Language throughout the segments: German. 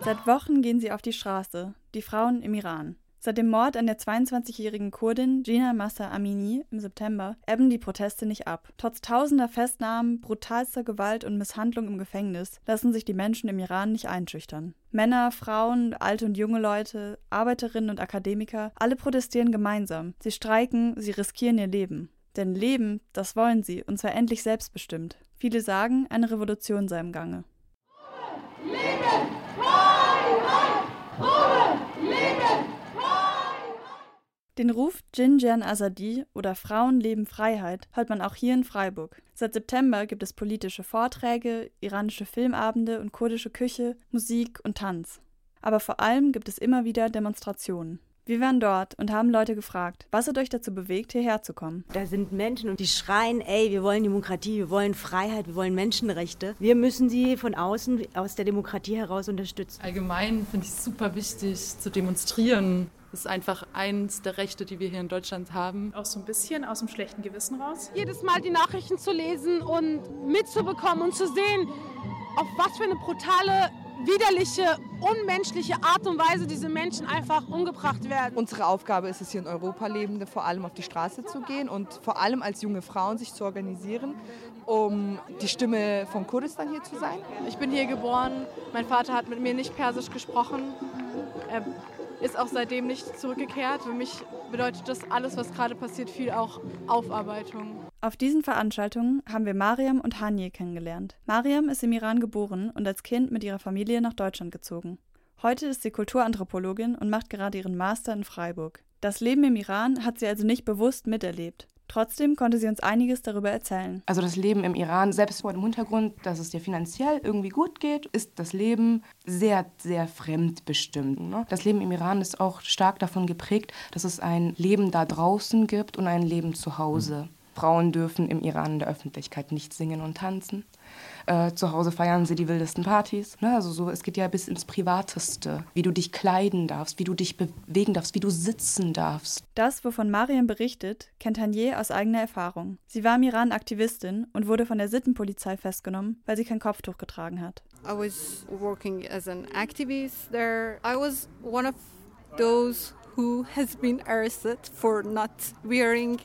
Seit Wochen gehen sie auf die Straße, die Frauen im Iran. Seit dem Mord an der 22-jährigen Kurdin Gina Massa Amini im September ebben die Proteste nicht ab. Trotz tausender Festnahmen, brutalster Gewalt und Misshandlung im Gefängnis lassen sich die Menschen im Iran nicht einschüchtern. Männer, Frauen, alte und junge Leute, Arbeiterinnen und Akademiker, alle protestieren gemeinsam. Sie streiken, sie riskieren ihr Leben. Denn Leben, das wollen sie, und zwar endlich selbstbestimmt. Viele sagen, eine Revolution sei im Gange. Leben! Freiheit! Ruhe! Leben! Den Ruf Jinjan Azadi oder Frauen leben Freiheit hört man auch hier in Freiburg. Seit September gibt es politische Vorträge, iranische Filmabende und kurdische Küche, Musik und Tanz. Aber vor allem gibt es immer wieder Demonstrationen. Wir waren dort und haben Leute gefragt, was hat euch dazu bewegt, hierher zu kommen? Da sind Menschen und die schreien, ey, wir wollen Demokratie, wir wollen Freiheit, wir wollen Menschenrechte. Wir müssen sie von außen, aus der Demokratie heraus unterstützen. Allgemein finde ich es super wichtig zu demonstrieren. Das ist einfach eins der Rechte, die wir hier in Deutschland haben. Auch so ein bisschen aus dem schlechten Gewissen raus. Jedes Mal die Nachrichten zu lesen und mitzubekommen und zu sehen, auf was für eine brutale widerliche, unmenschliche Art und Weise diese Menschen einfach umgebracht werden. Unsere Aufgabe ist es hier in Europa Lebende vor allem auf die Straße zu gehen und vor allem als junge Frauen sich zu organisieren, um die Stimme von Kurdistan hier zu sein. Ich bin hier geboren, mein Vater hat mit mir nicht Persisch gesprochen. Er ist auch seitdem nicht zurückgekehrt. Für mich bedeutet das alles, was gerade passiert, viel auch Aufarbeitung. Auf diesen Veranstaltungen haben wir Mariam und Hanje kennengelernt. Mariam ist im Iran geboren und als Kind mit ihrer Familie nach Deutschland gezogen. Heute ist sie Kulturanthropologin und macht gerade ihren Master in Freiburg. Das Leben im Iran hat sie also nicht bewusst miterlebt. Trotzdem konnte sie uns einiges darüber erzählen. Also das Leben im Iran, selbst vor dem Hintergrund, dass es dir finanziell irgendwie gut geht, ist das Leben sehr, sehr fremdbestimmt. Ne? Das Leben im Iran ist auch stark davon geprägt, dass es ein Leben da draußen gibt und ein Leben zu Hause. Frauen dürfen im Iran in der Öffentlichkeit nicht singen und tanzen. Äh, zu Hause feiern sie die wildesten Partys. Ne? Also so, es geht ja bis ins Privateste, wie du dich kleiden darfst, wie du dich bewegen darfst, wie du sitzen darfst. Das, wovon Mariam berichtet, kennt Hanier aus eigener Erfahrung. Sie war im Iran Aktivistin und wurde von der Sittenpolizei festgenommen, weil sie kein Kopftuch getragen hat. I was working as an activist there. I was one of those who has been arrested for not wearing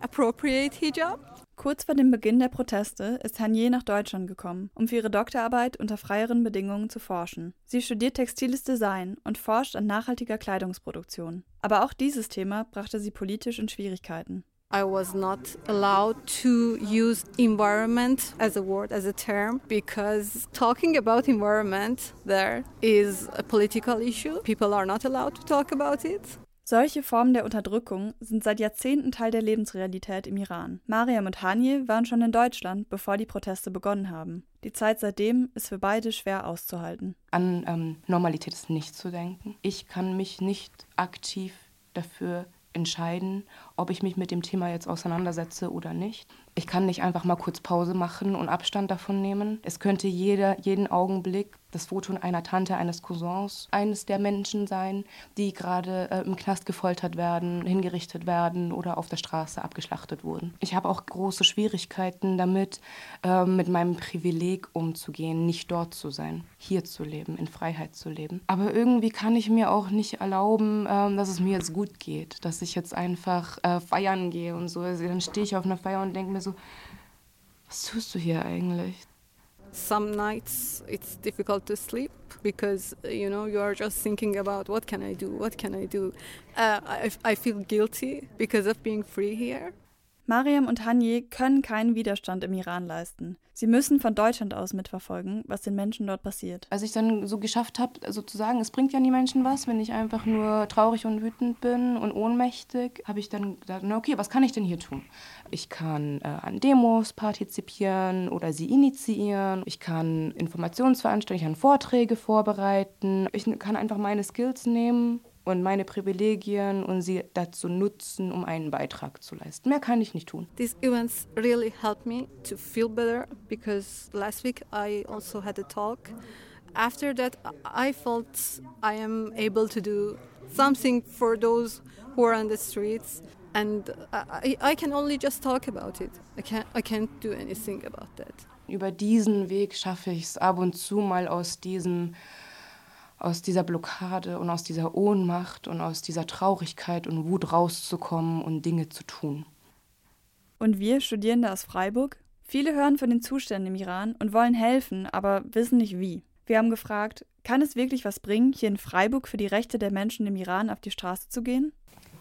appropriate hijab. Kurz vor dem Beginn der Proteste ist Hanier nach Deutschland gekommen, um für ihre Doktorarbeit unter freieren Bedingungen zu forschen. Sie studiert textiles Design und forscht an nachhaltiger Kleidungsproduktion. Aber auch dieses Thema brachte sie politisch in Schwierigkeiten. I was not allowed to use environment as a word, as a term, because talking about environment there is a political issue. People are not allowed to talk about it. Solche Formen der Unterdrückung sind seit Jahrzehnten Teil der Lebensrealität im Iran. Mariam und Hanje waren schon in Deutschland, bevor die Proteste begonnen haben. Die Zeit seitdem ist für beide schwer auszuhalten. An ähm, Normalität ist nicht zu denken. Ich kann mich nicht aktiv dafür entscheiden, ob ich mich mit dem Thema jetzt auseinandersetze oder nicht. Ich kann nicht einfach mal kurz Pause machen und Abstand davon nehmen. Es könnte jeder, jeden Augenblick das Foto einer Tante, eines Cousins, eines der Menschen sein, die gerade äh, im Knast gefoltert werden, hingerichtet werden oder auf der Straße abgeschlachtet wurden. Ich habe auch große Schwierigkeiten damit, äh, mit meinem Privileg umzugehen, nicht dort zu sein, hier zu leben, in Freiheit zu leben. Aber irgendwie kann ich mir auch nicht erlauben, äh, dass es mir jetzt gut geht, dass ich jetzt einfach äh, feiern gehe und so. Also dann stehe ich auf einer Feier und denke mir so, was tust du hier eigentlich? Some nights it's difficult to sleep because you know you are just thinking about what can I do, what can I do. Uh, I, I feel guilty because of being free here. Mariam und Hanye können keinen Widerstand im Iran leisten. Sie müssen von Deutschland aus mitverfolgen, was den Menschen dort passiert. Als ich dann so geschafft habe, sozusagen, es bringt ja die Menschen was, wenn ich einfach nur traurig und wütend bin und ohnmächtig, habe ich dann gedacht, na okay, was kann ich denn hier tun? Ich kann äh, an Demos partizipieren oder sie initiieren. Ich kann Informationsveranstaltungen, ich kann Vorträge vorbereiten. Ich kann einfach meine Skills nehmen und meine Privilegien und sie dazu nutzen, um einen Beitrag zu leisten. Mehr kann ich nicht tun. These events really helped me to feel better because last week I also had a talk after that, I felt I am able to do something for those who are on the streets. And I, I can only just talk about it. I can't, I can't do anything about that. Über diesen Weg schaffe ich es ab und zu mal aus diesem aus dieser Blockade und aus dieser Ohnmacht und aus dieser Traurigkeit und Wut rauszukommen und Dinge zu tun. Und wir Studierende aus Freiburg? Viele hören von den Zuständen im Iran und wollen helfen, aber wissen nicht wie. Wir haben gefragt, kann es wirklich was bringen, hier in Freiburg für die Rechte der Menschen im Iran auf die Straße zu gehen?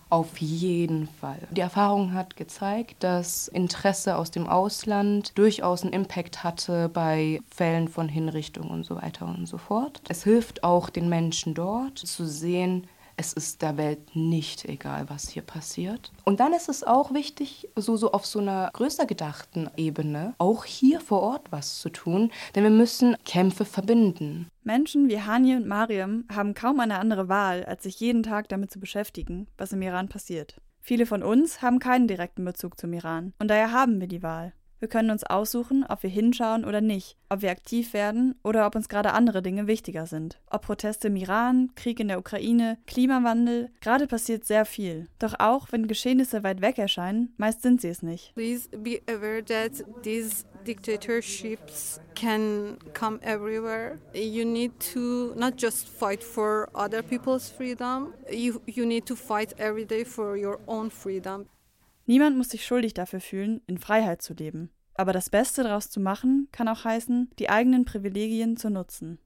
Auf jeden Fall. Die Erfahrung hat gezeigt, dass Interesse aus dem Ausland durchaus einen Impact hatte bei Fällen von Hinrichtung und so weiter und so fort. Es hilft auch den Menschen dort zu sehen, es ist der Welt nicht egal, was hier passiert. Und dann ist es auch wichtig, so, so auf so einer größer gedachten Ebene, auch hier vor Ort was zu tun, denn wir müssen Kämpfe verbinden. Menschen wie Hani und Mariam haben kaum eine andere Wahl, als sich jeden Tag damit zu beschäftigen, was im Iran passiert. Viele von uns haben keinen direkten Bezug zum Iran und daher haben wir die Wahl. Wir können uns aussuchen, ob wir hinschauen oder nicht, ob wir aktiv werden oder ob uns gerade andere Dinge wichtiger sind. Ob Proteste im Iran, Krieg in der Ukraine, Klimawandel, gerade passiert sehr viel. Doch auch wenn Geschehnisse weit weg erscheinen, meist sind sie es nicht. Please be aware that these dictatorships can come everywhere. You need to not just fight for other people's freedom, you, you need to fight every day for your own freedom. Niemand muss sich schuldig dafür fühlen, in Freiheit zu leben. Aber das Beste daraus zu machen, kann auch heißen, die eigenen Privilegien zu nutzen.